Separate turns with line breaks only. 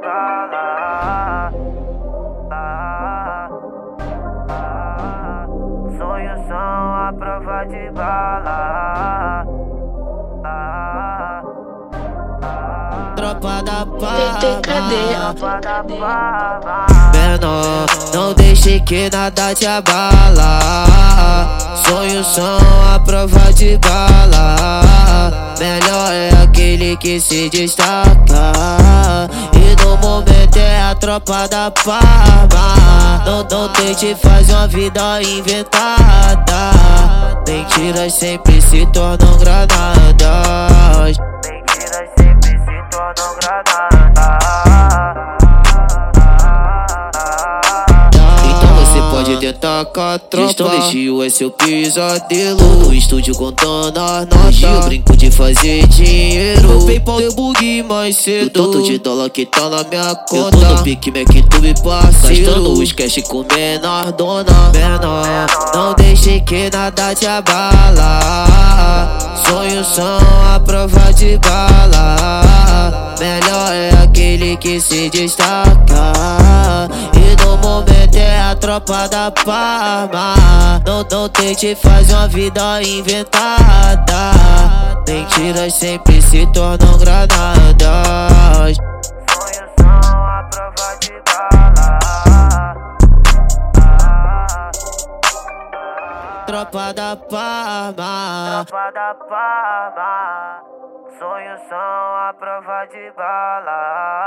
bala. Ah, ah, sonhos são a prova de bala. Ah,
Tropa da
TTKD.
tropa da bala.
Menor, não deixe que nada te abala. Sonhos são a prova de bala. Que se destaca. E no momento é a tropa da Parma. Não, não tente fazer uma vida inventada. Mentiras sempre se tornam granadas.
Mentiras sempre se tornam granadas.
Então você pode tentar com a tropa Gestão é seu pesadelo No estúdio contando as notas Eu brinco de fazer dinheiro Meu Paypal deu bug mais cedo. Do tanto de dólar que tá na minha conta. Eu tô no pique tube parceiro Gastando os cash com menor dona. Menor, não deixe que nada te abala. Sonhos são a prova de bala. Melhor é aquele que se destaca. E no momento é a tropa da Parma. Não, não tente fazer uma vida inventada Mentiras sempre se tornam granadas
Sonhos são a prova de bala.
Tropa da Parma
Tropa da Palma. Sonhos são a prova de bala.